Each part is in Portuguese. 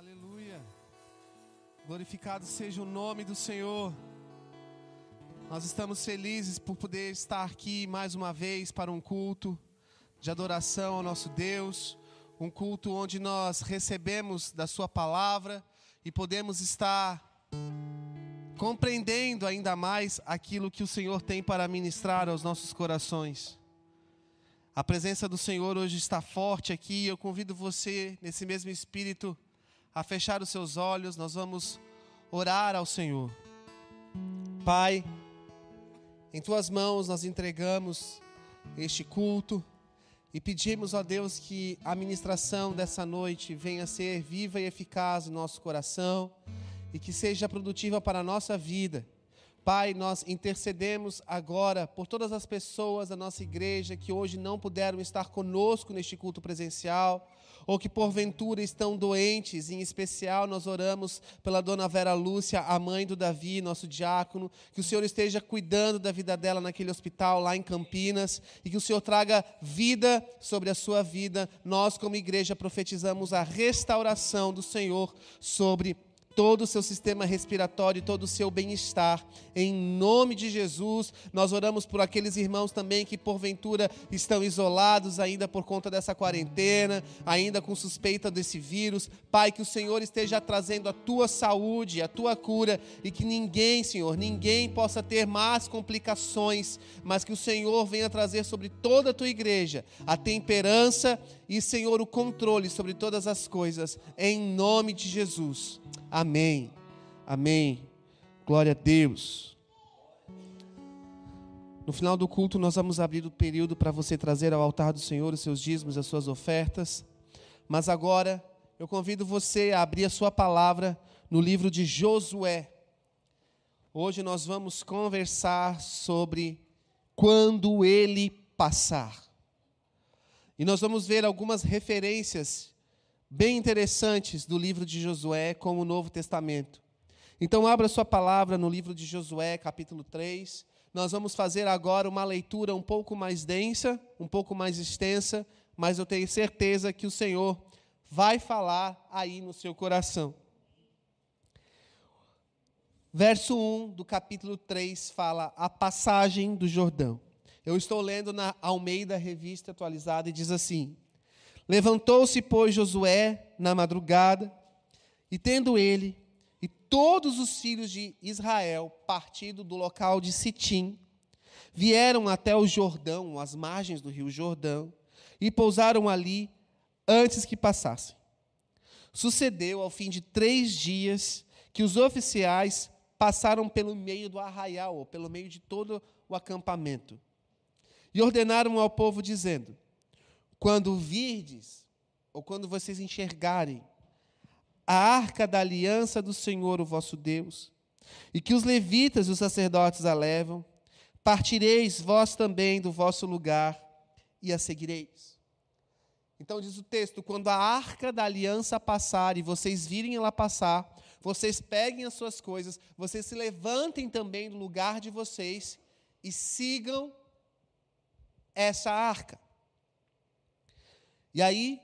Aleluia. Glorificado seja o nome do Senhor. Nós estamos felizes por poder estar aqui mais uma vez para um culto de adoração ao nosso Deus, um culto onde nós recebemos da Sua palavra e podemos estar compreendendo ainda mais aquilo que o Senhor tem para ministrar aos nossos corações. A presença do Senhor hoje está forte aqui. Eu convido você, nesse mesmo espírito, a fechar os seus olhos. Nós vamos orar ao Senhor. Pai, em tuas mãos nós entregamos este culto e pedimos a Deus que a ministração dessa noite venha a ser viva e eficaz no nosso coração e que seja produtiva para a nossa vida. Pai, nós intercedemos agora por todas as pessoas da nossa igreja que hoje não puderam estar conosco neste culto presencial, ou que porventura estão doentes, em especial nós oramos pela dona Vera Lúcia, a mãe do Davi, nosso diácono, que o Senhor esteja cuidando da vida dela naquele hospital lá em Campinas e que o Senhor traga vida sobre a sua vida. Nós, como igreja, profetizamos a restauração do Senhor sobre todo o seu sistema respiratório, todo o seu bem-estar. Em nome de Jesus, nós oramos por aqueles irmãos também que porventura estão isolados ainda por conta dessa quarentena, ainda com suspeita desse vírus. Pai, que o Senhor esteja trazendo a tua saúde, a tua cura e que ninguém, Senhor, ninguém possa ter mais complicações, mas que o Senhor venha trazer sobre toda a tua igreja a temperança e, Senhor, o controle sobre todas as coisas. Em nome de Jesus. Amém. Amém. Glória a Deus. No final do culto, nós vamos abrir o período para você trazer ao altar do Senhor os seus dízimos, as suas ofertas. Mas agora, eu convido você a abrir a sua palavra no livro de Josué. Hoje nós vamos conversar sobre quando ele passar. E nós vamos ver algumas referências bem interessantes do livro de Josué com o Novo Testamento. Então, abra sua palavra no livro de Josué, capítulo 3. Nós vamos fazer agora uma leitura um pouco mais densa, um pouco mais extensa, mas eu tenho certeza que o Senhor vai falar aí no seu coração. Verso 1 do capítulo 3 fala a passagem do Jordão. Eu estou lendo na Almeida Revista Atualizada e diz assim: Levantou-se, pois, Josué na madrugada, e tendo ele e todos os filhos de Israel partido do local de Sitim, vieram até o Jordão, às margens do rio Jordão, e pousaram ali antes que passassem. Sucedeu, ao fim de três dias, que os oficiais passaram pelo meio do arraial, ou pelo meio de todo o acampamento, e ordenaram ao povo, dizendo: quando virdes, ou quando vocês enxergarem, a arca da aliança do Senhor, o vosso Deus, e que os levitas e os sacerdotes a levam, partireis vós também do vosso lugar e a seguireis. Então diz o texto: quando a arca da aliança passar e vocês virem ela passar, vocês peguem as suas coisas, vocês se levantem também do lugar de vocês e sigam essa arca. E aí,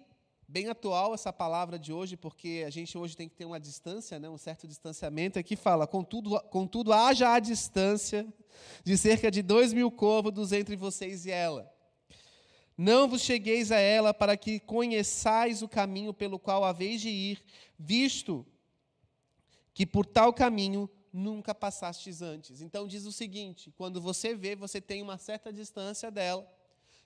bem atual essa palavra de hoje, porque a gente hoje tem que ter uma distância, né, um certo distanciamento. Aqui fala: contudo, contudo haja a distância de cerca de dois mil côvados entre vocês e ela. Não vos chegueis a ela para que conheçais o caminho pelo qual haveis de ir, visto que por tal caminho nunca passastes antes. Então diz o seguinte: quando você vê, você tem uma certa distância dela.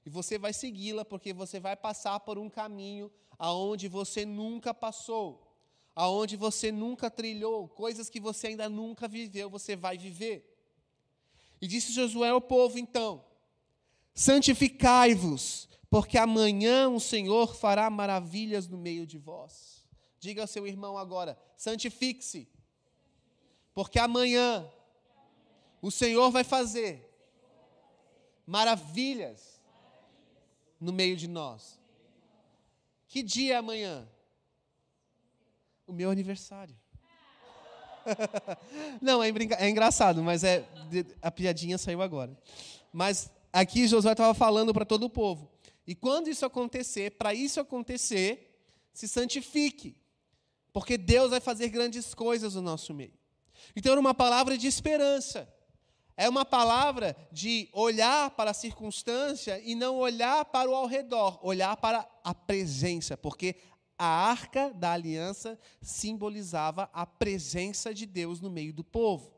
E você vai segui-la porque você vai passar por um caminho aonde você nunca passou, aonde você nunca trilhou, coisas que você ainda nunca viveu, você vai viver. E disse Josué ao povo então: Santificai-vos, porque amanhã o Senhor fará maravilhas no meio de vós. Diga ao seu irmão agora: santifique-se, porque amanhã o Senhor vai fazer maravilhas no meio de nós. Que dia é amanhã? O meu aniversário. Não, é, é, engraçado, mas é a piadinha saiu agora. Mas aqui Josué estava falando para todo o povo. E quando isso acontecer, para isso acontecer, se santifique. Porque Deus vai fazer grandes coisas no nosso meio. Então, era uma palavra de esperança. É uma palavra de olhar para a circunstância e não olhar para o ao redor, olhar para a presença, porque a arca da aliança simbolizava a presença de Deus no meio do povo.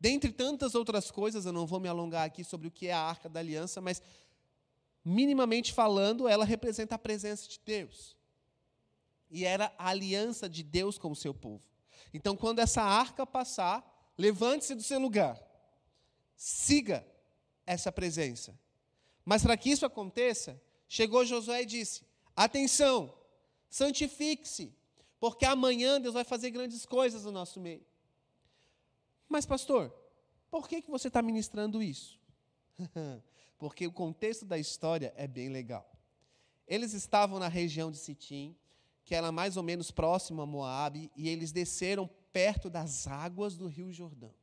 Dentre tantas outras coisas, eu não vou me alongar aqui sobre o que é a arca da aliança, mas minimamente falando, ela representa a presença de Deus. E era a aliança de Deus com o seu povo. Então, quando essa arca passar, levante-se do seu lugar. Siga essa presença. Mas para que isso aconteça, chegou Josué e disse: Atenção, santifique-se, porque amanhã Deus vai fazer grandes coisas no nosso meio. Mas, pastor, por que, que você está ministrando isso? porque o contexto da história é bem legal. Eles estavam na região de Sitim, que era mais ou menos próximo a Moabe, e eles desceram perto das águas do Rio Jordão.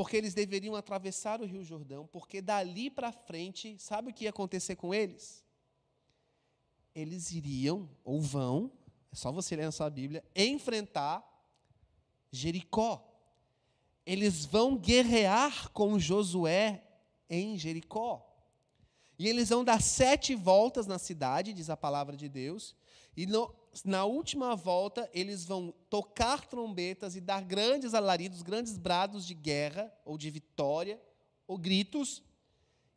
Porque eles deveriam atravessar o Rio Jordão, porque dali para frente, sabe o que ia acontecer com eles? Eles iriam, ou vão, é só você ler na sua Bíblia, enfrentar Jericó. Eles vão guerrear com Josué em Jericó. E eles vão dar sete voltas na cidade, diz a palavra de Deus, e no, na última volta eles vão tocar trombetas e dar grandes alaridos, grandes brados de guerra, ou de vitória, ou gritos,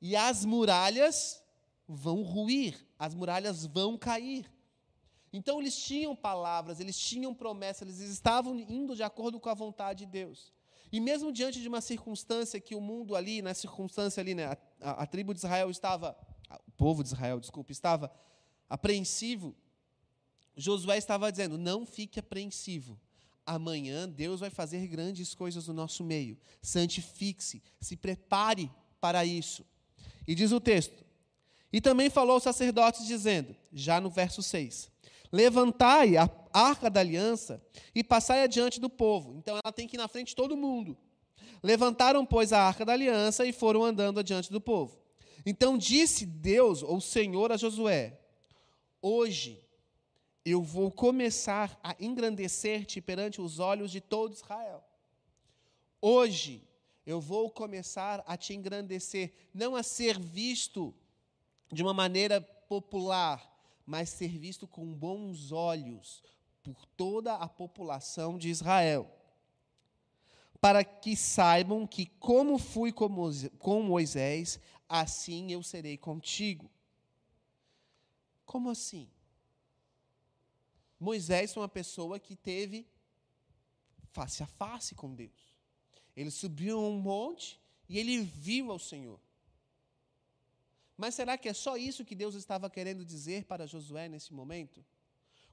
e as muralhas vão ruir, as muralhas vão cair. Então eles tinham palavras, eles tinham promessas, eles estavam indo de acordo com a vontade de Deus. E mesmo diante de uma circunstância que o mundo ali, na circunstância ali, né, a, a, tribo de Israel estava, o povo de Israel, desculpa, estava apreensivo, Josué estava dizendo: não fique apreensivo. Amanhã Deus vai fazer grandes coisas no nosso meio. Santifique-se, se prepare para isso. E diz o texto: E também falou aos sacerdotes, dizendo, já no verso 6, Levantai a arca da aliança e passai adiante do povo. Então ela tem que ir na frente de todo mundo. Levantaram, pois, a arca da aliança e foram andando adiante do povo. Então disse Deus, ou Senhor, a Josué: Hoje eu vou começar a engrandecer-te perante os olhos de todo Israel. Hoje eu vou começar a te engrandecer, não a ser visto de uma maneira popular, mas ser visto com bons olhos por toda a população de Israel. Para que saibam que, como fui com Moisés, assim eu serei contigo. Como assim? Moisés foi uma pessoa que teve face a face com Deus. Ele subiu um monte e ele viu ao Senhor. Mas será que é só isso que Deus estava querendo dizer para Josué nesse momento?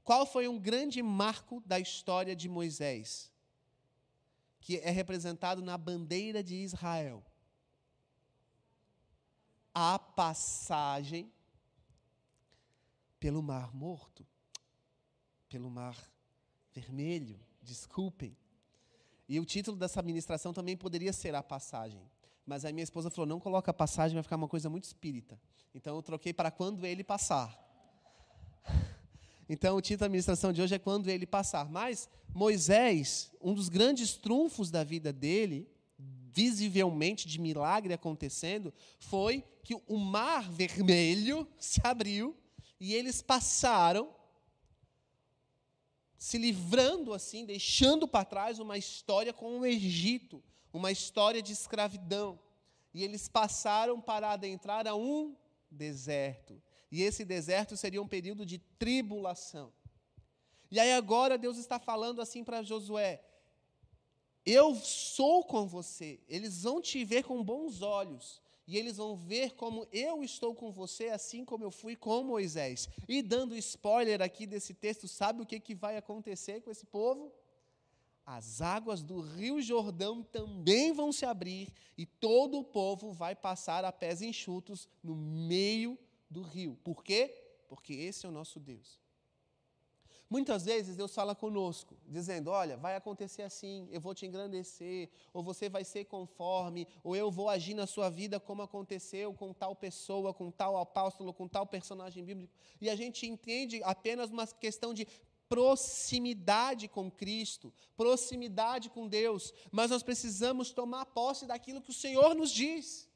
Qual foi um grande marco da história de Moisés? Que é representado na bandeira de Israel. A passagem pelo Mar Morto, pelo Mar Vermelho, desculpem. E o título dessa ministração também poderia ser A Passagem. Mas a minha esposa falou: não coloca passagem, vai ficar uma coisa muito espírita. Então eu troquei para quando ele passar. Então o título da administração de hoje é quando ele passar. Mas Moisés, um dos grandes trunfos da vida dele, visivelmente de milagre acontecendo, foi que o mar vermelho se abriu e eles passaram se livrando assim, deixando para trás uma história com o Egito, uma história de escravidão. E eles passaram para adentrar a um deserto. E esse deserto seria um período de tribulação. E aí agora Deus está falando assim para Josué: Eu sou com você. Eles vão te ver com bons olhos. E eles vão ver como eu estou com você, assim como eu fui com Moisés. E dando spoiler aqui desse texto, sabe o que, que vai acontecer com esse povo? as águas do Rio Jordão também vão se abrir e todo o povo vai passar a pés enxutos no meio do rio. Por quê? Porque esse é o nosso Deus. Muitas vezes Deus fala conosco, dizendo: Olha, vai acontecer assim, eu vou te engrandecer, ou você vai ser conforme, ou eu vou agir na sua vida como aconteceu com tal pessoa, com tal apóstolo, com tal personagem bíblico. E a gente entende apenas uma questão de proximidade com Cristo, proximidade com Deus, mas nós precisamos tomar posse daquilo que o Senhor nos diz,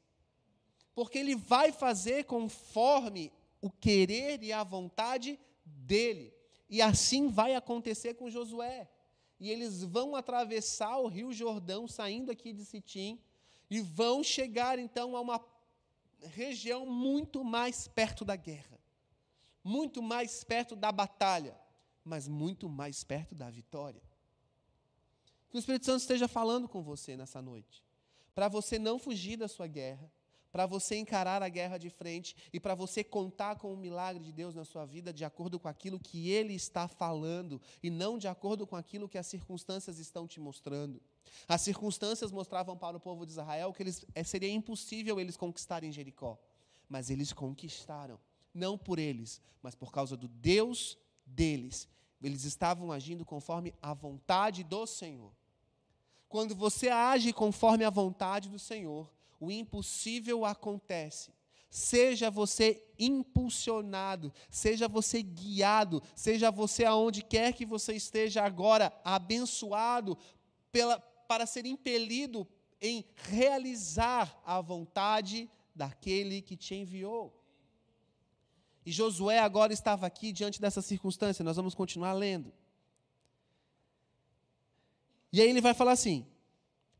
porque Ele vai fazer conforme o querer e a vontade dEle, e assim vai acontecer com Josué. E eles vão atravessar o rio Jordão, saindo aqui de Sitim, e vão chegar então a uma região muito mais perto da guerra, muito mais perto da batalha, mas muito mais perto da vitória. Que o Espírito Santo esteja falando com você nessa noite, para você não fugir da sua guerra, para você encarar a guerra de frente e para você contar com o milagre de Deus na sua vida de acordo com aquilo que Ele está falando e não de acordo com aquilo que as circunstâncias estão te mostrando. As circunstâncias mostravam para o povo de Israel que eles, é, seria impossível eles conquistarem Jericó, mas eles conquistaram, não por eles, mas por causa do Deus deles. Eles estavam agindo conforme a vontade do Senhor. Quando você age conforme a vontade do Senhor, o impossível acontece. Seja você impulsionado, seja você guiado, seja você aonde quer que você esteja agora, abençoado pela, para ser impelido em realizar a vontade daquele que te enviou. E Josué agora estava aqui diante dessa circunstância, nós vamos continuar lendo. E aí ele vai falar assim: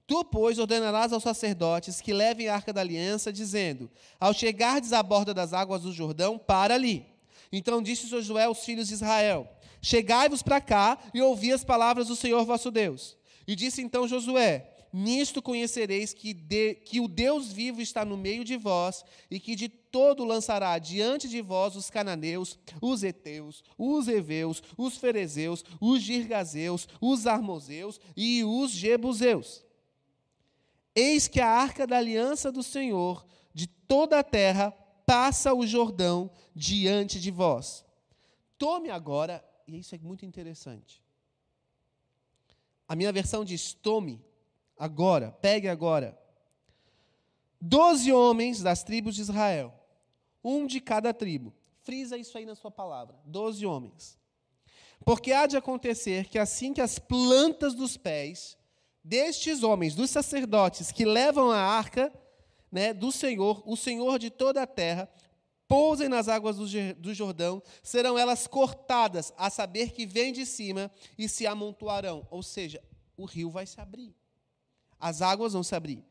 Tu, pois, ordenarás aos sacerdotes que levem a arca da aliança, dizendo: Ao chegardes à borda das águas do Jordão, para ali. Então disse Josué aos filhos de Israel: Chegai-vos para cá e ouvi as palavras do Senhor vosso Deus. E disse então Josué: Nisto conhecereis que, de, que o Deus vivo está no meio de vós, e que de todo lançará diante de vós os cananeus, os heteus, os heveus, os ferezeus, os girgazeus, os armozeus e os jebuseus. Eis que a arca da aliança do Senhor de toda a terra passa o Jordão diante de vós. Tome agora, e isso é muito interessante. A minha versão diz: tome agora, pegue agora. Doze homens das tribos de Israel, um de cada tribo. Frisa isso aí na sua palavra: doze homens. Porque há de acontecer que assim que as plantas dos pés destes homens, dos sacerdotes que levam a arca né, do Senhor, o Senhor de toda a terra, pousem nas águas do Jordão, serão elas cortadas, a saber que vêm de cima e se amontoarão. Ou seja, o rio vai se abrir. As águas vão se abrir.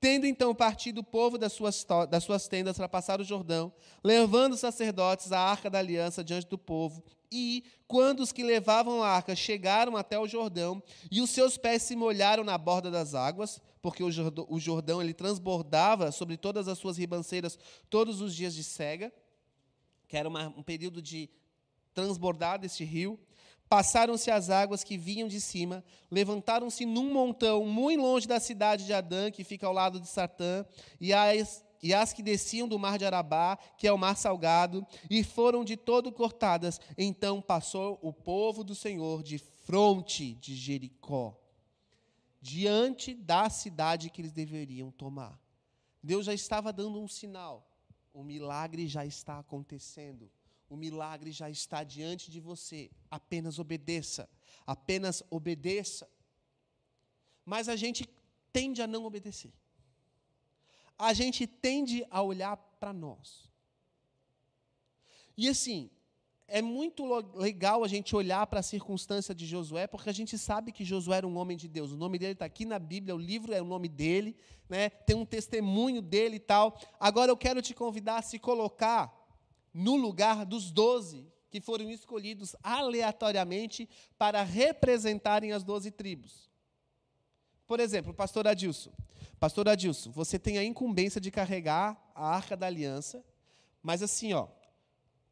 Tendo então partido o povo das suas, das suas tendas para passar o Jordão, levando os sacerdotes a arca da aliança diante do povo, e quando os que levavam a arca chegaram até o Jordão, e os seus pés se molharam na borda das águas, porque o Jordão, ele transbordava sobre todas as suas ribanceiras todos os dias de cega, que era uma, um período de transbordar deste rio, Passaram-se as águas que vinham de cima, levantaram-se num montão muito longe da cidade de Adã, que fica ao lado de Satã, e as, e as que desciam do mar de Arabá, que é o mar salgado, e foram de todo cortadas. Então passou o povo do Senhor de fronte de Jericó, diante da cidade que eles deveriam tomar. Deus já estava dando um sinal, o milagre já está acontecendo. O milagre já está diante de você. Apenas obedeça. Apenas obedeça. Mas a gente tende a não obedecer. A gente tende a olhar para nós. E assim, é muito legal a gente olhar para a circunstância de Josué, porque a gente sabe que Josué era um homem de Deus. O nome dele está aqui na Bíblia, o livro é o nome dele, né? tem um testemunho dele e tal. Agora eu quero te convidar a se colocar no lugar dos doze que foram escolhidos aleatoriamente para representarem as doze tribos. Por exemplo, pastor Adilson. Pastor Adilson, você tem a incumbência de carregar a arca da aliança, mas assim, ó,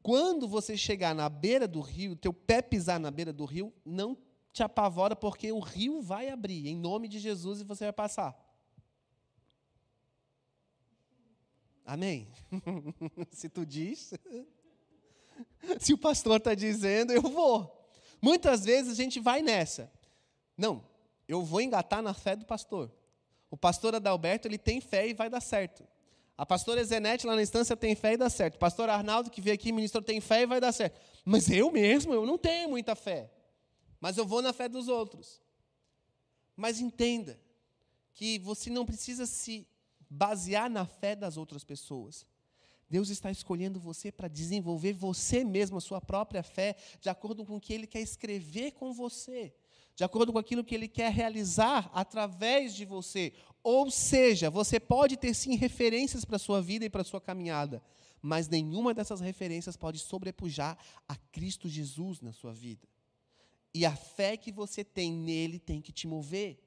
quando você chegar na beira do rio, teu pé pisar na beira do rio, não te apavora, porque o rio vai abrir, em nome de Jesus, e você vai passar. Amém? Se tu diz, se o pastor está dizendo, eu vou. Muitas vezes a gente vai nessa. Não, eu vou engatar na fé do pastor. O pastor Adalberto, ele tem fé e vai dar certo. A pastora Zenete lá na instância tem fé e dá certo. O pastor Arnaldo, que veio aqui, ministro, tem fé e vai dar certo. Mas eu mesmo, eu não tenho muita fé. mas eu vou na fé dos outros. Mas entenda que você não precisa se basear na fé das outras pessoas. Deus está escolhendo você para desenvolver você mesmo a sua própria fé, de acordo com o que Ele quer escrever com você, de acordo com aquilo que Ele quer realizar através de você. Ou seja, você pode ter sim referências para a sua vida e para a sua caminhada, mas nenhuma dessas referências pode sobrepujar a Cristo Jesus na sua vida. E a fé que você tem nele tem que te mover.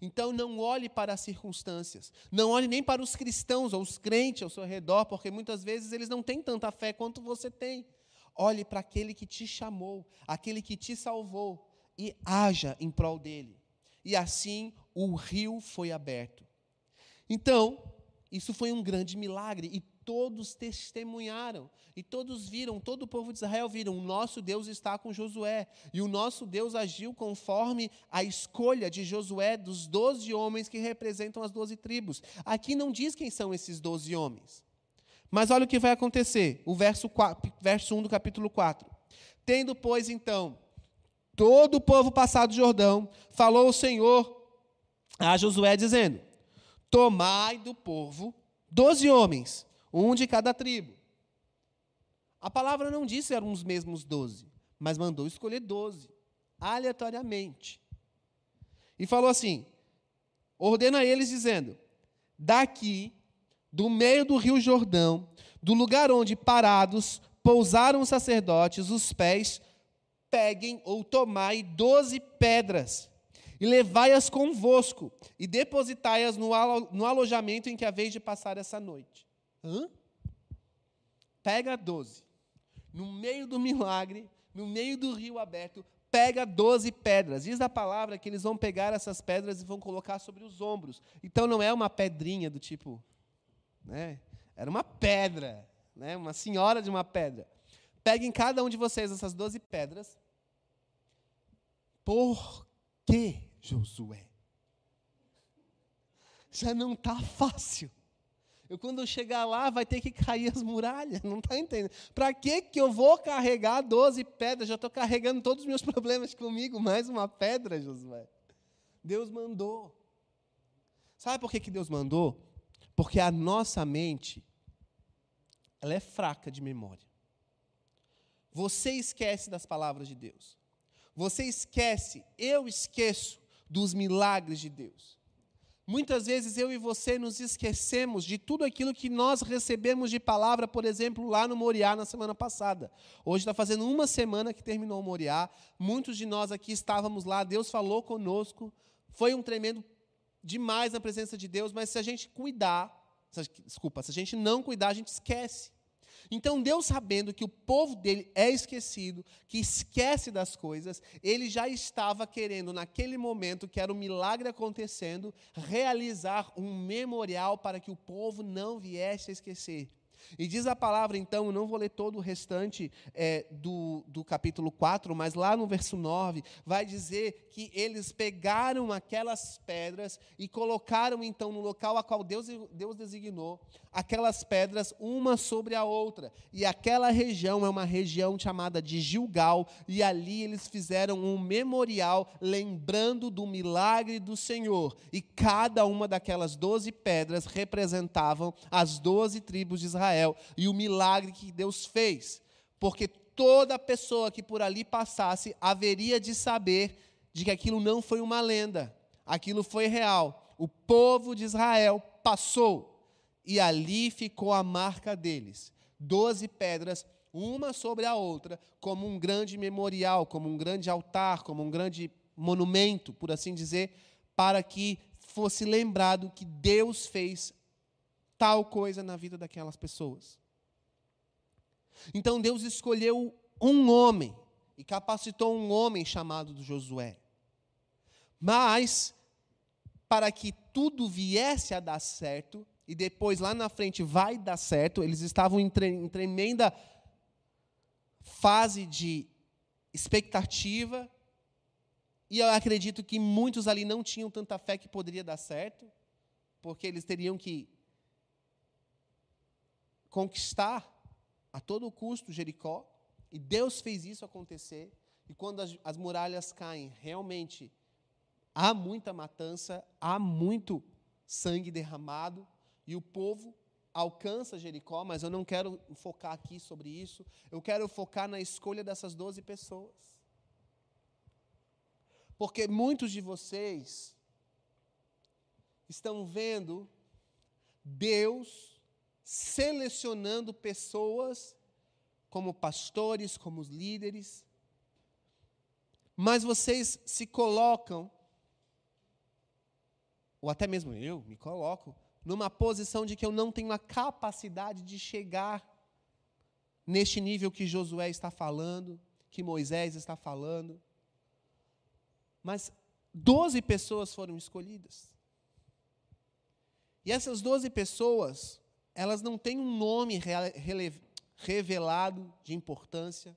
Então não olhe para as circunstâncias, não olhe nem para os cristãos ou os crentes ao seu redor, porque muitas vezes eles não têm tanta fé quanto você tem. Olhe para aquele que te chamou, aquele que te salvou e haja em prol dele. E assim o rio foi aberto. Então, isso foi um grande milagre e todos testemunharam, e todos viram, todo o povo de Israel viram, o nosso Deus está com Josué, e o nosso Deus agiu conforme a escolha de Josué dos doze homens que representam as doze tribos. Aqui não diz quem são esses doze homens. Mas olha o que vai acontecer, o verso, 4, verso 1 do capítulo 4. Tendo, pois, então, todo o povo passado o Jordão, falou o Senhor a Josué, dizendo: Tomai do povo doze homens, um de cada tribo. A palavra não disse eram os mesmos doze, mas mandou escolher doze, aleatoriamente. E falou assim: ordena a eles, dizendo: daqui, do meio do rio Jordão, do lugar onde parados pousaram os sacerdotes, os pés, peguem ou tomai doze pedras, e levai-as convosco, e depositai-as no, no alojamento em que haveis de passar essa noite. Hã? Pega 12. No meio do milagre, no meio do rio aberto, pega 12 pedras. Diz a palavra que eles vão pegar essas pedras e vão colocar sobre os ombros. Então não é uma pedrinha do tipo. Né? Era uma pedra. Né? Uma senhora de uma pedra. Peguem cada um de vocês essas 12 pedras. Por que, Josué? Já não está fácil. Eu, quando eu chegar lá, vai ter que cair as muralhas. Não está entendendo? Para que, que eu vou carregar 12 pedras? Já estou carregando todos os meus problemas comigo, mais uma pedra, Josué. Deus mandou. Sabe por que, que Deus mandou? Porque a nossa mente, ela é fraca de memória. Você esquece das palavras de Deus. Você esquece, eu esqueço dos milagres de Deus. Muitas vezes eu e você nos esquecemos de tudo aquilo que nós recebemos de palavra, por exemplo, lá no Moriá na semana passada. Hoje está fazendo uma semana que terminou o Moriá. Muitos de nós aqui estávamos lá, Deus falou conosco. Foi um tremendo demais na presença de Deus, mas se a gente cuidar, desculpa, se a gente não cuidar, a gente esquece. Então, Deus, sabendo que o povo dele é esquecido, que esquece das coisas, ele já estava querendo, naquele momento que era um milagre acontecendo, realizar um memorial para que o povo não viesse a esquecer. E diz a palavra, então, eu não vou ler todo o restante é, do, do capítulo 4, mas lá no verso 9, vai dizer que eles pegaram aquelas pedras e colocaram, então, no local a qual Deus, Deus designou, aquelas pedras uma sobre a outra. E aquela região é uma região chamada de Gilgal, e ali eles fizeram um memorial lembrando do milagre do Senhor. E cada uma daquelas doze pedras representavam as doze tribos de Israel e o milagre que Deus fez. Porque toda pessoa que por ali passasse haveria de saber de que aquilo não foi uma lenda, aquilo foi real. O povo de Israel passou e ali ficou a marca deles. Doze pedras, uma sobre a outra, como um grande memorial, como um grande altar, como um grande monumento, por assim dizer, para que fosse lembrado que Deus fez tal coisa na vida daquelas pessoas. Então Deus escolheu um homem e capacitou um homem chamado Josué. Mas, para que tudo viesse a dar certo, e depois lá na frente vai dar certo. Eles estavam em, tre em tremenda fase de expectativa. E eu acredito que muitos ali não tinham tanta fé que poderia dar certo, porque eles teriam que conquistar a todo custo Jericó. E Deus fez isso acontecer. E quando as, as muralhas caem, realmente há muita matança, há muito sangue derramado, e o povo alcança Jericó, mas eu não quero focar aqui sobre isso. Eu quero focar na escolha dessas 12 pessoas. Porque muitos de vocês estão vendo Deus selecionando pessoas como pastores, como líderes, mas vocês se colocam, ou até mesmo eu me coloco, numa posição de que eu não tenho a capacidade de chegar neste nível que Josué está falando, que Moisés está falando. Mas doze pessoas foram escolhidas. E essas doze pessoas, elas não têm um nome revelado de importância.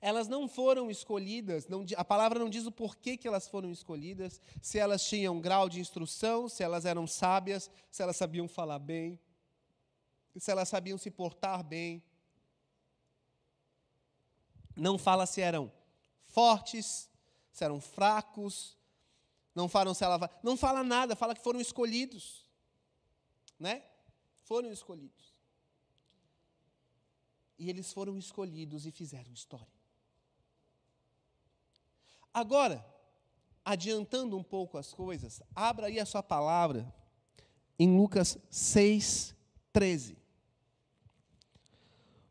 Elas não foram escolhidas, não, a palavra não diz o porquê que elas foram escolhidas, se elas tinham grau de instrução, se elas eram sábias, se elas sabiam falar bem, se elas sabiam se portar bem. Não fala se eram fortes, se eram fracos, não falam se ela não fala nada, fala que foram escolhidos, né? Foram escolhidos. E eles foram escolhidos e fizeram história. Agora, adiantando um pouco as coisas, abra aí a sua palavra em Lucas 6, 13.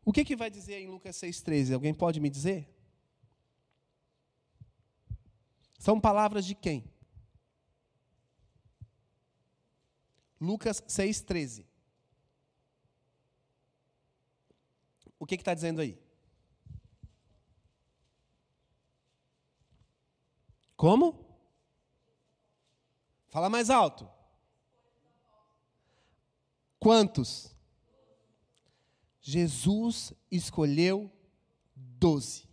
O que, que vai dizer em Lucas 6,13? Alguém pode me dizer? São palavras de quem? Lucas 6,13. O que está dizendo aí? Como? Fala mais alto. Quantos? Jesus escolheu doze.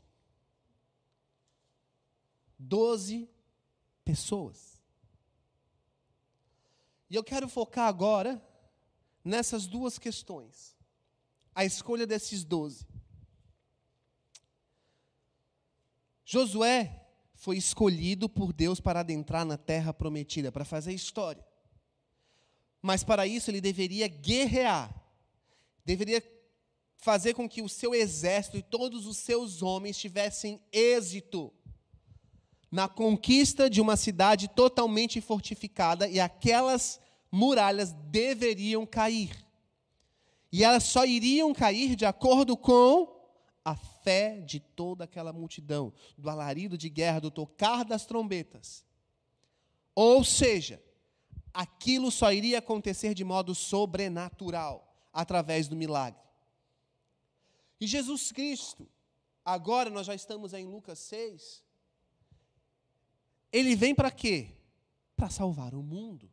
Doze pessoas. E eu quero focar agora nessas duas questões. A escolha desses doze. Josué foi escolhido por Deus para adentrar na terra prometida, para fazer história. Mas para isso ele deveria guerrear, deveria fazer com que o seu exército e todos os seus homens tivessem êxito na conquista de uma cidade totalmente fortificada e aquelas muralhas deveriam cair. E elas só iriam cair de acordo com a fé de toda aquela multidão, do alarido de guerra, do tocar das trombetas. Ou seja, aquilo só iria acontecer de modo sobrenatural, através do milagre. E Jesus Cristo, agora nós já estamos em Lucas 6, ele vem para quê? Para salvar o mundo.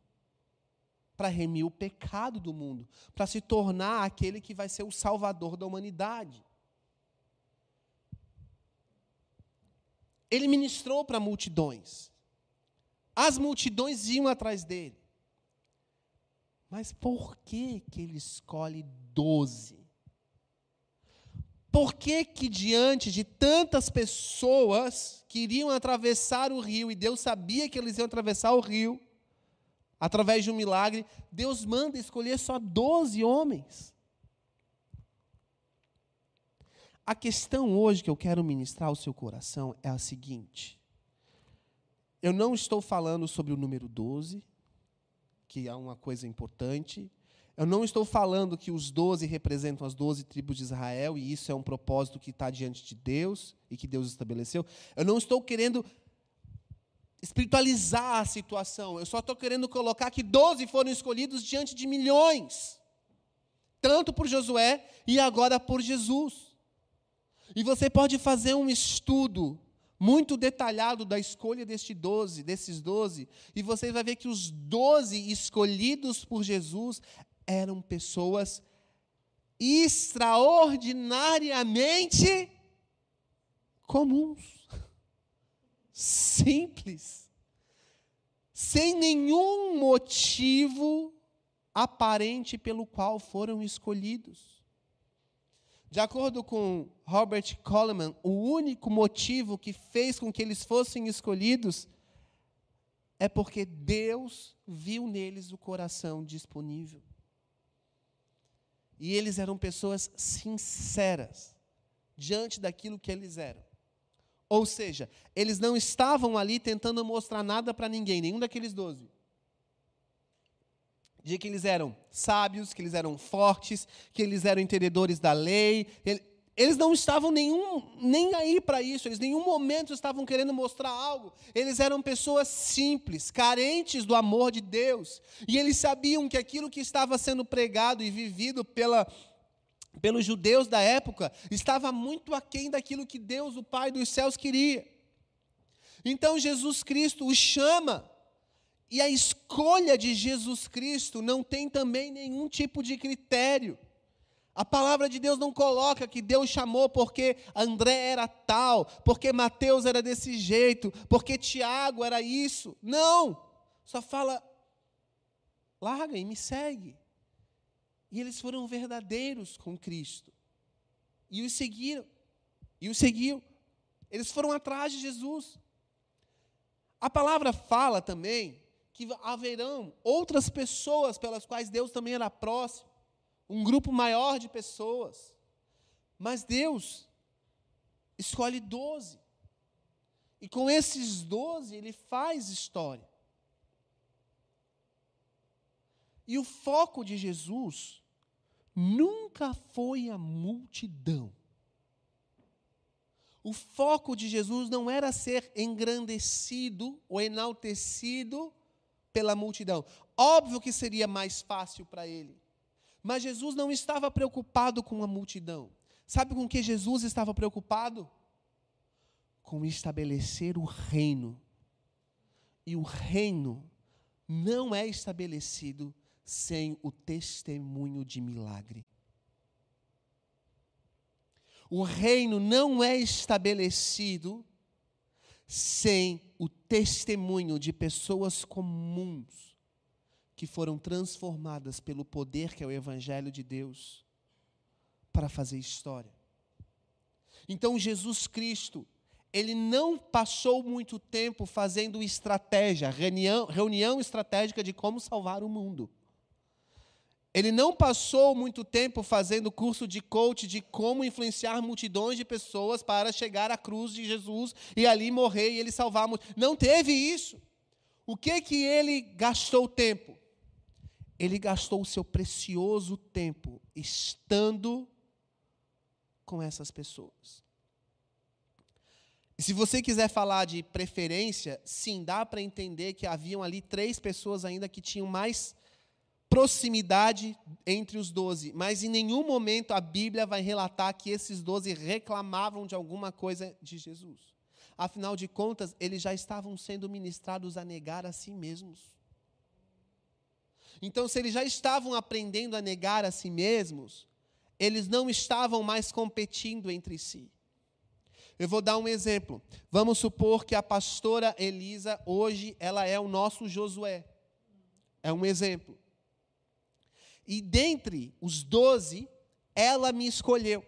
Para remir o pecado do mundo. Para se tornar aquele que vai ser o salvador da humanidade. Ele ministrou para multidões. As multidões iam atrás dele. Mas por que, que ele escolhe doze? Por que, que diante de tantas pessoas que iriam atravessar o rio, e Deus sabia que eles iam atravessar o rio, através de um milagre, Deus manda escolher só doze homens? A questão hoje que eu quero ministrar ao seu coração é a seguinte. Eu não estou falando sobre o número 12, que é uma coisa importante. Eu não estou falando que os 12 representam as 12 tribos de Israel e isso é um propósito que está diante de Deus e que Deus estabeleceu. Eu não estou querendo espiritualizar a situação. Eu só estou querendo colocar que 12 foram escolhidos diante de milhões. Tanto por Josué e agora por Jesus. E você pode fazer um estudo muito detalhado da escolha deste 12, desses 12, e você vai ver que os 12 escolhidos por Jesus eram pessoas extraordinariamente comuns, simples, sem nenhum motivo aparente pelo qual foram escolhidos. De acordo com Robert Coleman, o único motivo que fez com que eles fossem escolhidos é porque Deus viu neles o coração disponível. E eles eram pessoas sinceras diante daquilo que eles eram. Ou seja, eles não estavam ali tentando mostrar nada para ninguém, nenhum daqueles doze. De que eles eram sábios, que eles eram fortes, que eles eram entendedores da lei. Eles não estavam nenhum, nem aí para isso, eles em nenhum momento estavam querendo mostrar algo. Eles eram pessoas simples, carentes do amor de Deus. E eles sabiam que aquilo que estava sendo pregado e vivido pela, pelos judeus da época estava muito aquém daquilo que Deus, o Pai dos céus, queria. Então Jesus Cristo os chama e a escolha de Jesus Cristo não tem também nenhum tipo de critério. A palavra de Deus não coloca que Deus chamou porque André era tal, porque Mateus era desse jeito, porque Tiago era isso. Não! Só fala, larga e me segue. E eles foram verdadeiros com Cristo. E os seguiram. E os seguiu. Eles foram atrás de Jesus. A palavra fala também que haverão outras pessoas pelas quais Deus também era próximo, um grupo maior de pessoas. Mas Deus escolhe doze. E com esses doze, ele faz história. E o foco de Jesus nunca foi a multidão. O foco de Jesus não era ser engrandecido ou enaltecido pela multidão. Óbvio que seria mais fácil para ele. Mas Jesus não estava preocupado com a multidão. Sabe com que Jesus estava preocupado? Com estabelecer o reino. E o reino não é estabelecido sem o testemunho de milagre. O reino não é estabelecido sem o testemunho de pessoas comuns que foram transformadas pelo poder que é o Evangelho de Deus para fazer história. Então, Jesus Cristo, ele não passou muito tempo fazendo estratégia, reunião, reunião estratégica de como salvar o mundo. Ele não passou muito tempo fazendo curso de coach de como influenciar multidões de pessoas para chegar à cruz de Jesus e ali morrer e ele salvar. Não teve isso. O que que ele gastou tempo? Ele gastou o seu precioso tempo estando com essas pessoas. Se você quiser falar de preferência, sim, dá para entender que haviam ali três pessoas ainda que tinham mais proximidade entre os doze, mas em nenhum momento a Bíblia vai relatar que esses doze reclamavam de alguma coisa de Jesus. Afinal de contas, eles já estavam sendo ministrados a negar a si mesmos. Então, se eles já estavam aprendendo a negar a si mesmos, eles não estavam mais competindo entre si. Eu vou dar um exemplo. Vamos supor que a pastora Elisa, hoje, ela é o nosso Josué. É um exemplo. E dentre os doze, ela me escolheu.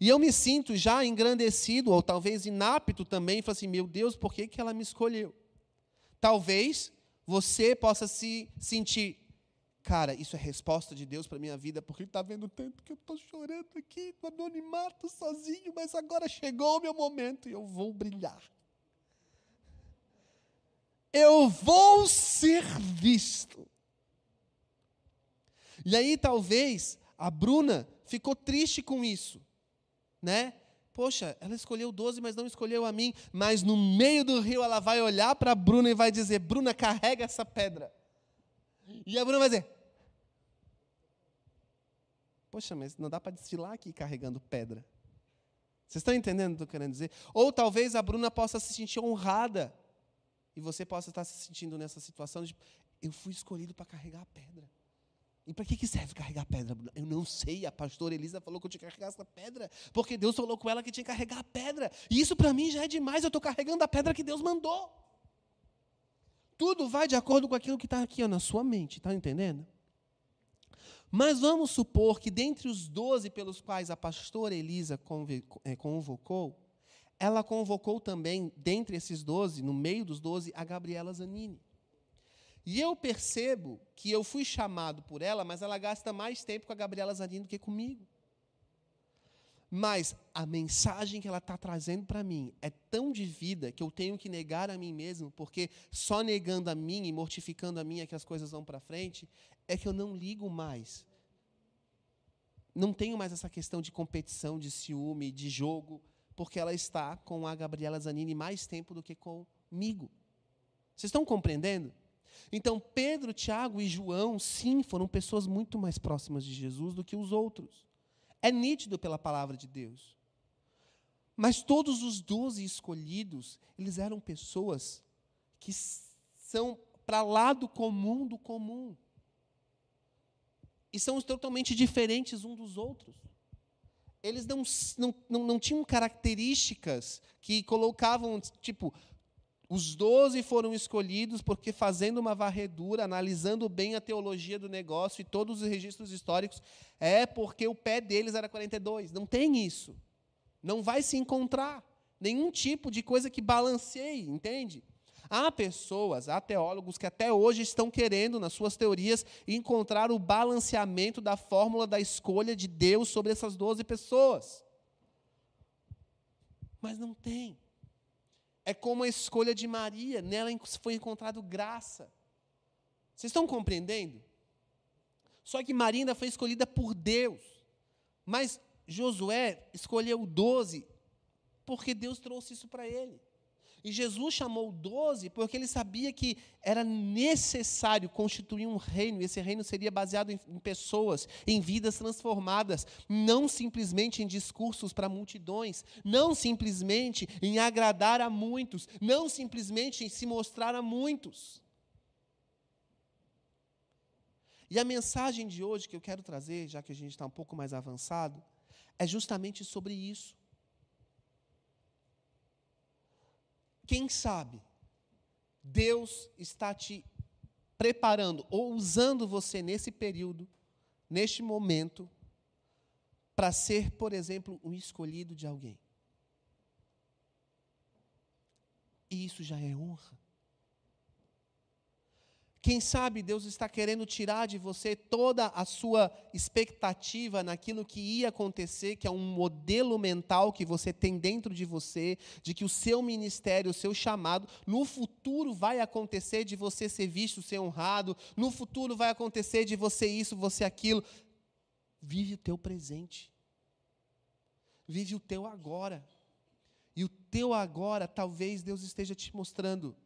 E eu me sinto já engrandecido, ou talvez inapto também, falo assim, meu Deus, por que, que ela me escolheu? Talvez você possa se sentir, cara, isso é resposta de Deus para minha vida, porque Ele está vendo tanto que eu estou chorando aqui, no anonimato, sozinho, mas agora chegou o meu momento e eu vou brilhar. Eu vou ser visto. E aí talvez a Bruna ficou triste com isso, né? Poxa, ela escolheu 12, mas não escolheu a mim. Mas no meio do rio ela vai olhar para a Bruna e vai dizer: Bruna, carrega essa pedra. E a Bruna vai dizer: Poxa, mas não dá para desfilar aqui carregando pedra. Vocês estão entendendo o que eu estou querendo dizer? Ou talvez a Bruna possa se sentir honrada. E você possa estar se sentindo nessa situação de: Eu fui escolhido para carregar a pedra. E para que, que serve carregar pedra? Eu não sei. A pastora Elisa falou que eu tinha que carregar essa pedra, porque Deus falou com ela que tinha que carregar a pedra. E isso para mim já é demais. Eu estou carregando a pedra que Deus mandou. Tudo vai de acordo com aquilo que está aqui ó, na sua mente, está entendendo? Mas vamos supor que dentre os doze pelos quais a pastora Elisa eh, convocou, ela convocou também, dentre esses doze, no meio dos doze, a Gabriela Zanini. E eu percebo que eu fui chamado por ela, mas ela gasta mais tempo com a Gabriela Zanini do que comigo. Mas a mensagem que ela está trazendo para mim é tão de vida que eu tenho que negar a mim mesmo, porque só negando a mim e mortificando a mim é que as coisas vão para frente, é que eu não ligo mais. Não tenho mais essa questão de competição, de ciúme, de jogo, porque ela está com a Gabriela Zanini mais tempo do que comigo. Vocês estão compreendendo? Então, Pedro, Tiago e João, sim, foram pessoas muito mais próximas de Jesus do que os outros. É nítido pela palavra de Deus. Mas todos os doze escolhidos, eles eram pessoas que são para lá do comum do comum. E são totalmente diferentes uns dos outros. Eles não, não, não, não tinham características que colocavam, tipo, os doze foram escolhidos porque, fazendo uma varredura, analisando bem a teologia do negócio e todos os registros históricos, é porque o pé deles era 42. Não tem isso. Não vai se encontrar nenhum tipo de coisa que balanceie, entende? Há pessoas, há teólogos que até hoje estão querendo, nas suas teorias, encontrar o balanceamento da fórmula da escolha de Deus sobre essas 12 pessoas. Mas não tem. É como a escolha de Maria, nela foi encontrado graça. Vocês estão compreendendo? Só que Maria ainda foi escolhida por Deus. Mas Josué escolheu doze, porque Deus trouxe isso para ele. E Jesus chamou doze porque ele sabia que era necessário constituir um reino, e esse reino seria baseado em, em pessoas, em vidas transformadas, não simplesmente em discursos para multidões, não simplesmente em agradar a muitos, não simplesmente em se mostrar a muitos. E a mensagem de hoje que eu quero trazer, já que a gente está um pouco mais avançado, é justamente sobre isso. Quem sabe Deus está te preparando ou usando você nesse período, neste momento, para ser, por exemplo, um escolhido de alguém. E isso já é honra. Quem sabe Deus está querendo tirar de você toda a sua expectativa naquilo que ia acontecer, que é um modelo mental que você tem dentro de você, de que o seu ministério, o seu chamado, no futuro vai acontecer de você ser visto, ser honrado, no futuro vai acontecer de você isso, você aquilo. Vive o teu presente. Vive o teu agora. E o teu agora, talvez Deus esteja te mostrando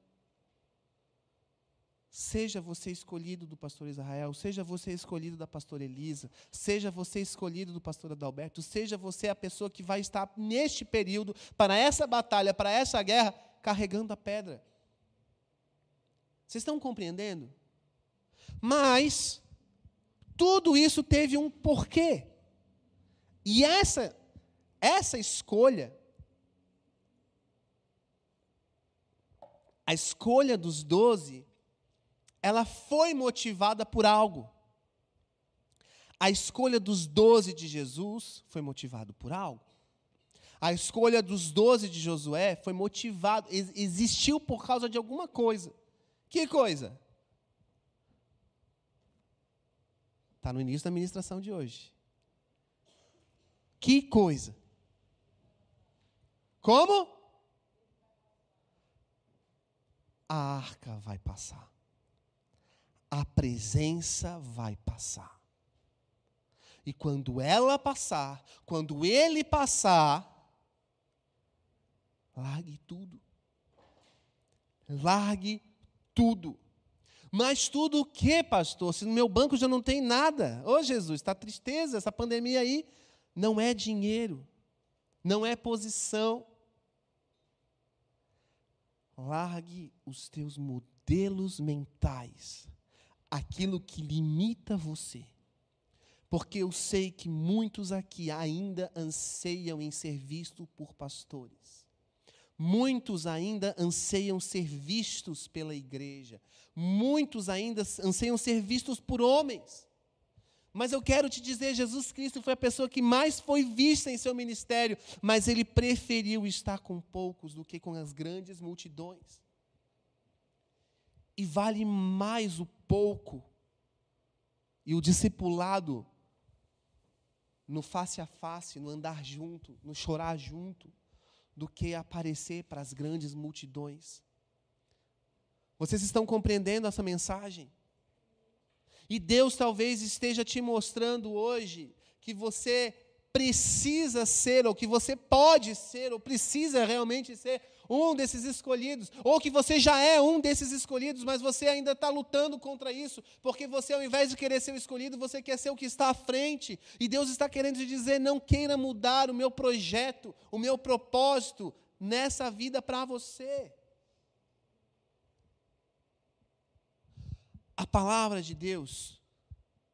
Seja você escolhido do pastor Israel, seja você escolhido da pastora Elisa, seja você escolhido do pastor Adalberto, seja você a pessoa que vai estar neste período, para essa batalha, para essa guerra, carregando a pedra. Vocês estão compreendendo? Mas, tudo isso teve um porquê. E essa, essa escolha, a escolha dos doze, ela foi motivada por algo. A escolha dos doze de Jesus foi motivada por algo. A escolha dos doze de Josué foi motivada, existiu por causa de alguma coisa. Que coisa? Está no início da ministração de hoje. Que coisa? Como? A arca vai passar a presença vai passar. E quando ela passar, quando ele passar, largue tudo. Largue tudo. Mas tudo o que, pastor? Se no meu banco já não tem nada. Ô oh, Jesus, está tristeza, essa pandemia aí. Não é dinheiro, não é posição. Largue os teus modelos mentais aquilo que limita você. Porque eu sei que muitos aqui ainda anseiam em ser vistos por pastores. Muitos ainda anseiam ser vistos pela igreja. Muitos ainda anseiam ser vistos por homens. Mas eu quero te dizer, Jesus Cristo foi a pessoa que mais foi vista em seu ministério, mas ele preferiu estar com poucos do que com as grandes multidões. E vale mais o pouco e o discipulado no face a face, no andar junto, no chorar junto, do que aparecer para as grandes multidões. Vocês estão compreendendo essa mensagem? E Deus talvez esteja te mostrando hoje que você precisa ser, ou que você pode ser, ou precisa realmente ser um desses escolhidos, ou que você já é um desses escolhidos, mas você ainda está lutando contra isso, porque você, ao invés de querer ser o escolhido, você quer ser o que está à frente, e Deus está querendo te dizer: não queira mudar o meu projeto, o meu propósito nessa vida para você. A palavra de Deus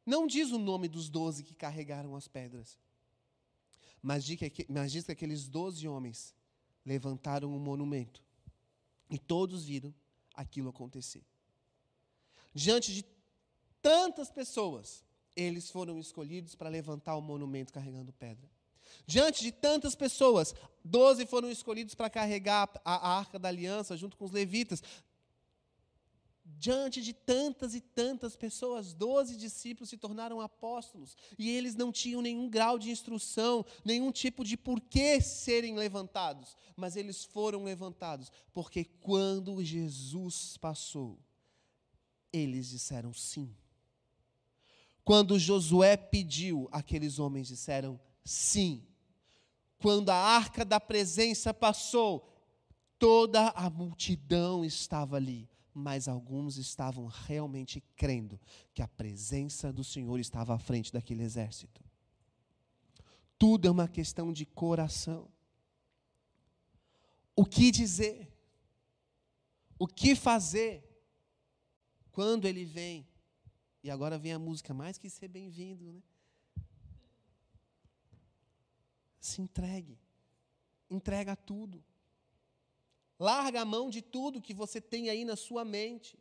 não diz o nome dos doze que carregaram as pedras, mas diz que, aqueles doze homens levantaram um monumento e todos viram aquilo acontecer. Diante de tantas pessoas, eles foram escolhidos para levantar o monumento carregando pedra. Diante de tantas pessoas, doze foram escolhidos para carregar a arca da aliança junto com os levitas diante de tantas e tantas pessoas, doze discípulos se tornaram apóstolos, e eles não tinham nenhum grau de instrução, nenhum tipo de porquê serem levantados, mas eles foram levantados, porque quando Jesus passou, eles disseram sim. Quando Josué pediu, aqueles homens disseram sim. Quando a arca da presença passou, toda a multidão estava ali mas alguns estavam realmente crendo que a presença do Senhor estava à frente daquele exército. Tudo é uma questão de coração. O que dizer? O que fazer quando ele vem? E agora vem a música, mais que ser bem-vindo, né? Se entregue. Entrega tudo. Larga a mão de tudo que você tem aí na sua mente.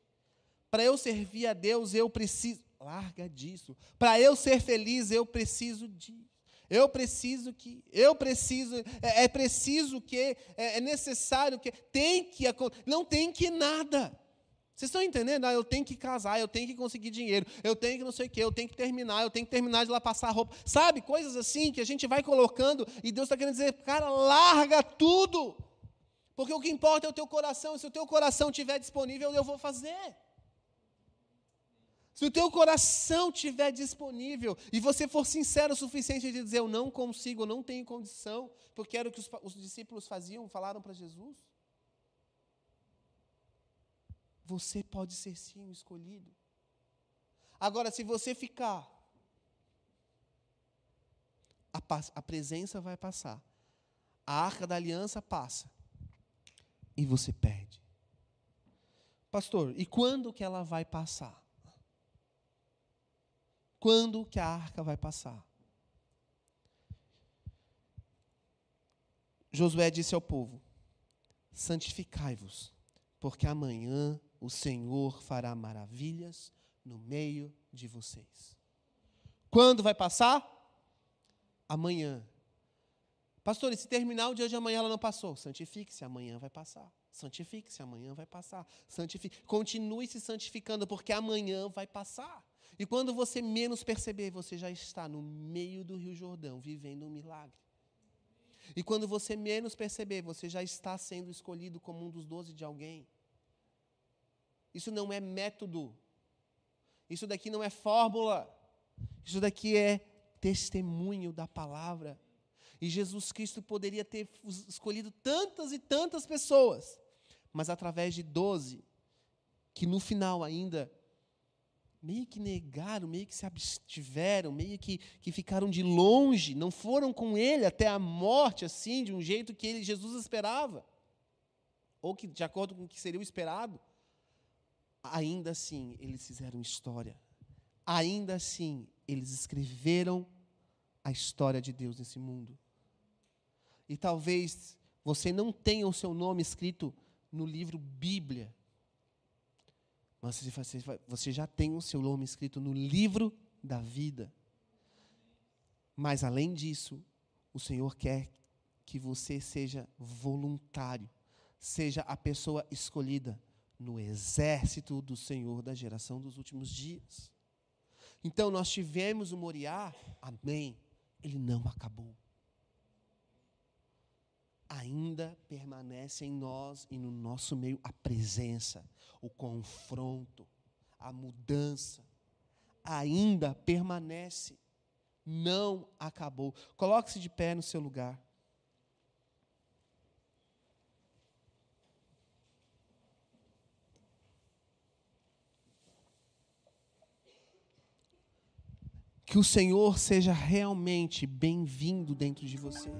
Para eu servir a Deus, eu preciso. Larga disso. Para eu ser feliz, eu preciso disso. Eu preciso que, eu preciso, é, é preciso que, é, é, necessário que, tem que, não tem que nada. Vocês estão entendendo? Ah, eu tenho que casar, eu tenho que conseguir dinheiro, eu tenho que não sei o quê, eu tenho que terminar, eu tenho que terminar de lá passar roupa. Sabe, coisas assim que a gente vai colocando e Deus está querendo dizer, cara, larga tudo. Porque o que importa é o teu coração, se o teu coração estiver disponível, eu vou fazer. Se o teu coração estiver disponível e você for sincero o suficiente de dizer eu não consigo, eu não tenho condição, porque era o que os, os discípulos faziam, falaram para Jesus. Você pode ser sim o escolhido. Agora, se você ficar, a, a presença vai passar, a arca da aliança passa, e você perde. Pastor, e quando que ela vai passar? Quando que a arca vai passar? Josué disse ao povo: Santificai-vos, porque amanhã o Senhor fará maravilhas no meio de vocês. Quando vai passar? Amanhã. Pastor, e se terminar o dia de amanhã ela não passou? Santifique-se, amanhã vai passar. Santifique-se, amanhã vai passar. Santifique. Continue se santificando, porque amanhã vai passar. E quando você menos perceber, você já está no meio do Rio Jordão, vivendo um milagre. E quando você menos perceber, você já está sendo escolhido como um dos doze de alguém. Isso não é método. Isso daqui não é fórmula. Isso daqui é testemunho da palavra. E Jesus Cristo poderia ter escolhido tantas e tantas pessoas, mas através de doze, que no final ainda meio que negaram, meio que se abstiveram, meio que, que ficaram de longe, não foram com ele até a morte, assim, de um jeito que ele, Jesus esperava, ou que de acordo com o que seria o esperado. Ainda assim, eles fizeram história. Ainda assim, eles escreveram a história de Deus nesse mundo. E talvez você não tenha o seu nome escrito no livro Bíblia. Mas você já tem o seu nome escrito no livro da vida. Mas além disso, o Senhor quer que você seja voluntário, seja a pessoa escolhida no exército do Senhor da geração dos últimos dias. Então nós tivemos o Moriá, amém. Ele não acabou. Ainda permanece em nós e no nosso meio a presença, o confronto, a mudança. Ainda permanece. Não acabou. Coloque-se de pé no seu lugar. Que o Senhor seja realmente bem-vindo dentro de você.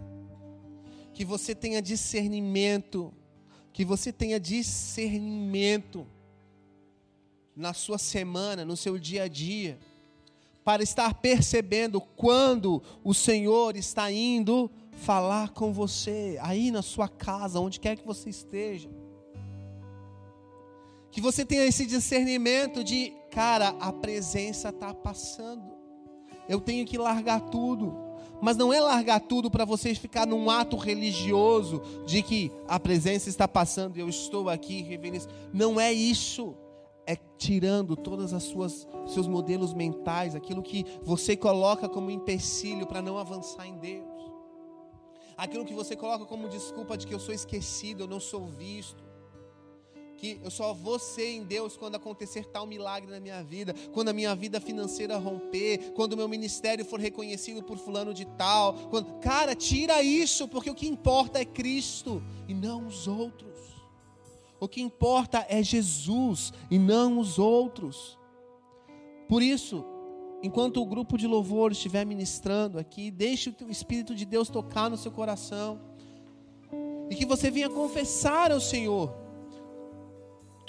Que você tenha discernimento. Que você tenha discernimento na sua semana, no seu dia a dia, para estar percebendo quando o Senhor está indo falar com você, aí na sua casa, onde quer que você esteja. Que você tenha esse discernimento de, cara, a presença está passando eu tenho que largar tudo. Mas não é largar tudo para vocês ficar num ato religioso de que a presença está passando e eu estou aqui, reverência. Não é isso. É tirando todas as suas seus modelos mentais, aquilo que você coloca como empecilho para não avançar em Deus. Aquilo que você coloca como desculpa de que eu sou esquecido, eu não sou visto que eu só vou ser em Deus quando acontecer tal milagre na minha vida, quando a minha vida financeira romper, quando o meu ministério for reconhecido por fulano de tal. Quando... Cara, tira isso, porque o que importa é Cristo e não os outros. O que importa é Jesus e não os outros. Por isso, enquanto o grupo de louvor estiver ministrando aqui, deixe o Espírito de Deus tocar no seu coração. E que você venha confessar ao Senhor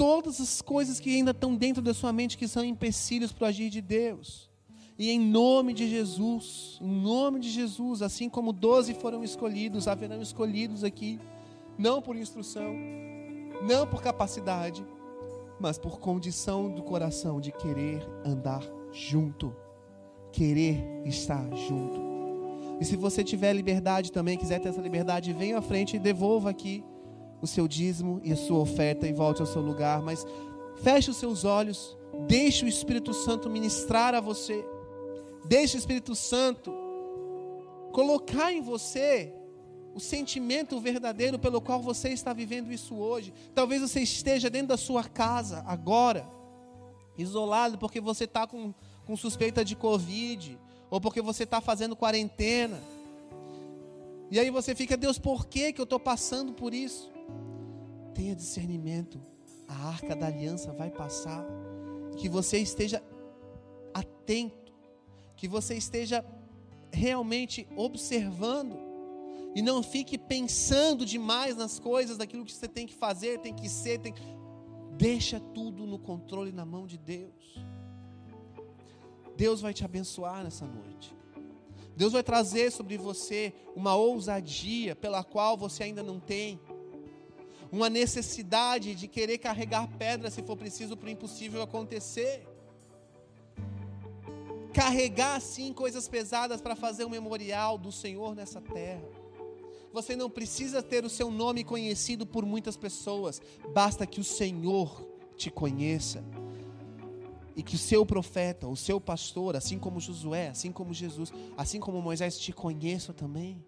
todas as coisas que ainda estão dentro da sua mente que são empecilhos para o agir de Deus. E em nome de Jesus, em nome de Jesus, assim como doze foram escolhidos, haverão escolhidos aqui, não por instrução, não por capacidade, mas por condição do coração de querer andar junto, querer estar junto. E se você tiver liberdade também, quiser ter essa liberdade, venha à frente e devolva aqui o seu dízimo e a sua oferta e volte ao seu lugar, mas feche os seus olhos, deixe o Espírito Santo ministrar a você, deixe o Espírito Santo colocar em você o sentimento verdadeiro pelo qual você está vivendo isso hoje. Talvez você esteja dentro da sua casa agora, isolado porque você está com, com suspeita de Covid, ou porque você está fazendo quarentena. E aí você fica, Deus, por que, que eu estou passando por isso? Tenha discernimento. A arca da aliança vai passar. Que você esteja atento. Que você esteja realmente observando. E não fique pensando demais nas coisas, daquilo que você tem que fazer, tem que ser. Tem... Deixa tudo no controle, na mão de Deus. Deus vai te abençoar nessa noite. Deus vai trazer sobre você uma ousadia pela qual você ainda não tem uma necessidade de querer carregar pedra se for preciso para o impossível acontecer. Carregar sim coisas pesadas para fazer um memorial do Senhor nessa terra. Você não precisa ter o seu nome conhecido por muitas pessoas, basta que o Senhor te conheça. E que o seu profeta, o seu pastor, assim como Josué, assim como Jesus, assim como Moisés te conheça também.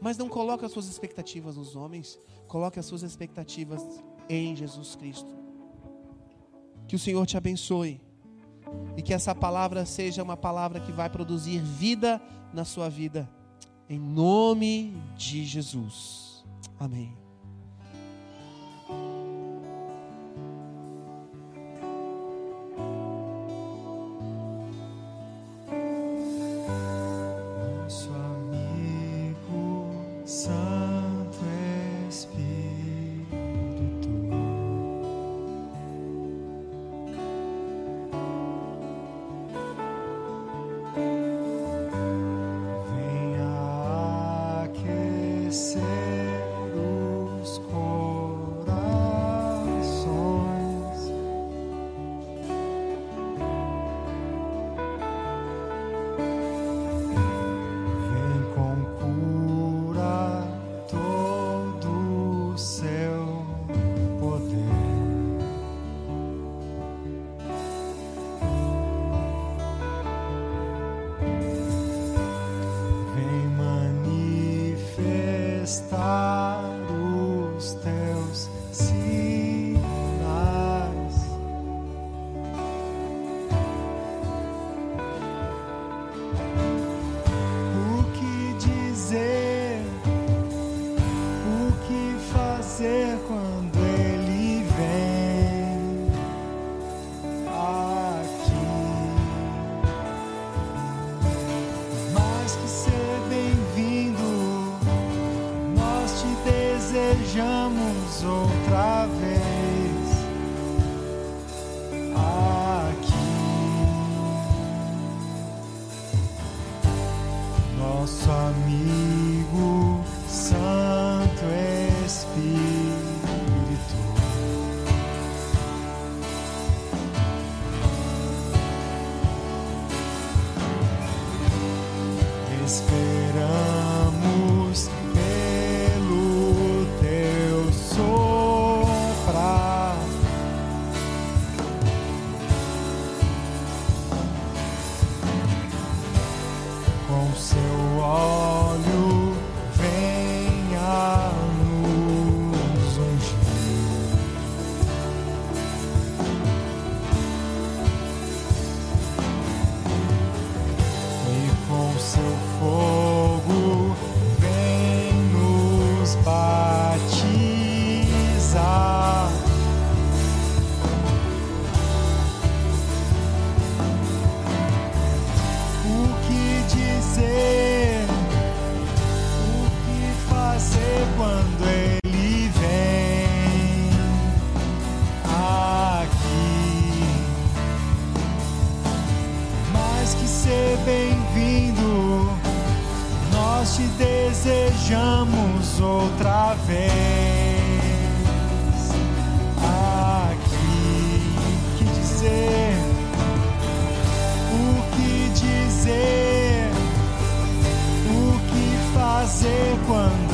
Mas não coloque as suas expectativas nos homens, coloque as suas expectativas em Jesus Cristo. Que o Senhor te abençoe e que essa palavra seja uma palavra que vai produzir vida na sua vida, em nome de Jesus. Amém. ser bem-vindo. Nós te desejamos outra vez aqui. Que dizer? O que dizer? O que fazer quando?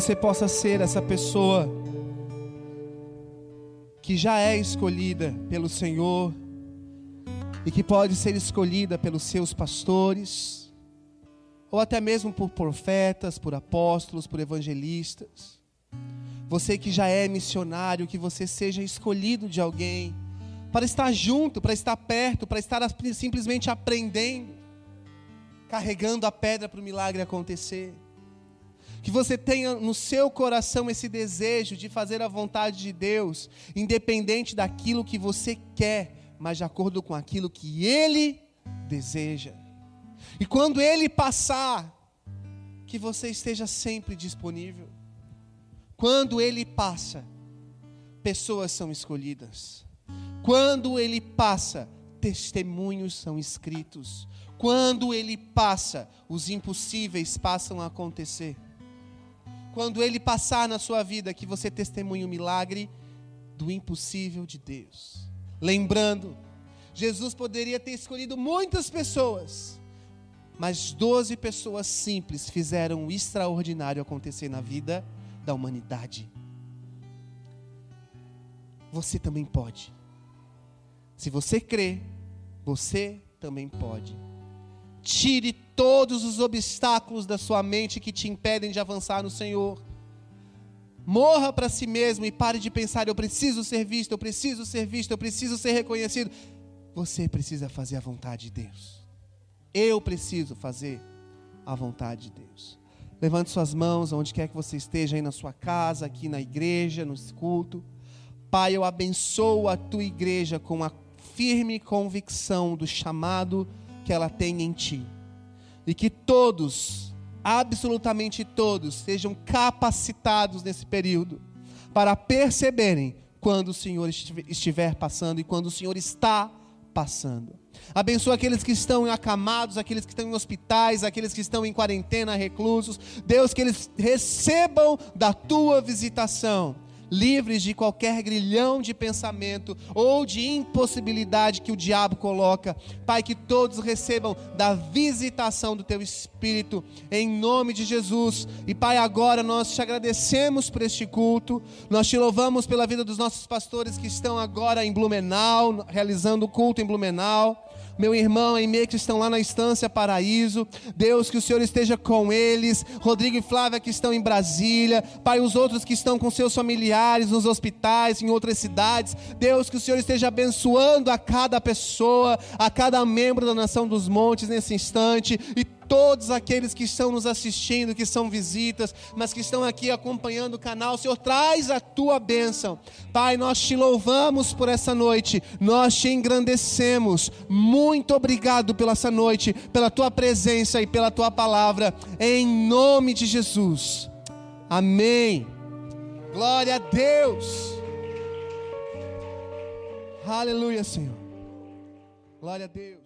você possa ser essa pessoa que já é escolhida pelo Senhor e que pode ser escolhida pelos seus pastores, ou até mesmo por profetas, por apóstolos, por evangelistas. Você que já é missionário, que você seja escolhido de alguém para estar junto, para estar perto, para estar simplesmente aprendendo, carregando a pedra para o milagre acontecer. Que você tenha no seu coração esse desejo de fazer a vontade de Deus, independente daquilo que você quer, mas de acordo com aquilo que Ele deseja. E quando Ele passar, que você esteja sempre disponível. Quando Ele passa, pessoas são escolhidas. Quando Ele passa, testemunhos são escritos. Quando Ele passa, os impossíveis passam a acontecer quando ele passar na sua vida, que você testemunhe o milagre do impossível de Deus. Lembrando, Jesus poderia ter escolhido muitas pessoas, mas doze pessoas simples fizeram o extraordinário acontecer na vida da humanidade. Você também pode. Se você crê, você também pode. Tire todos os obstáculos da sua mente que te impedem de avançar no Senhor. Morra para si mesmo e pare de pensar: eu preciso ser visto, eu preciso ser visto, eu preciso ser reconhecido. Você precisa fazer a vontade de Deus. Eu preciso fazer a vontade de Deus. Levante suas mãos onde quer que você esteja, aí na sua casa, aqui na igreja, no culto. Pai, eu abençoo a tua igreja com a firme convicção do chamado que ela tem em ti. E que todos, absolutamente todos, sejam capacitados nesse período para perceberem quando o Senhor estiver passando e quando o Senhor está passando. Abençoa aqueles que estão acamados, aqueles que estão em hospitais, aqueles que estão em quarentena, reclusos. Deus, que eles recebam da tua visitação livres de qualquer grilhão de pensamento ou de impossibilidade que o diabo coloca. Pai, que todos recebam da visitação do teu Espírito, em nome de Jesus. E Pai, agora nós te agradecemos por este culto, nós te louvamos pela vida dos nossos pastores que estão agora em Blumenau, realizando o culto em Blumenau meu irmão e meia que estão lá na Estância Paraíso. Deus, que o Senhor esteja com eles. Rodrigo e Flávia que estão em Brasília. Pai, os outros que estão com seus familiares nos hospitais, em outras cidades. Deus, que o Senhor esteja abençoando a cada pessoa, a cada membro da nação dos montes nesse instante. E todos aqueles que estão nos assistindo, que são visitas, mas que estão aqui acompanhando o canal. Senhor, traz a tua bênção. Pai, nós te louvamos por essa noite, nós te engrandecemos. Muito obrigado pela essa noite, pela tua presença e pela tua palavra, em nome de Jesus. Amém. Glória a Deus. Aleluia, Senhor. Glória a Deus.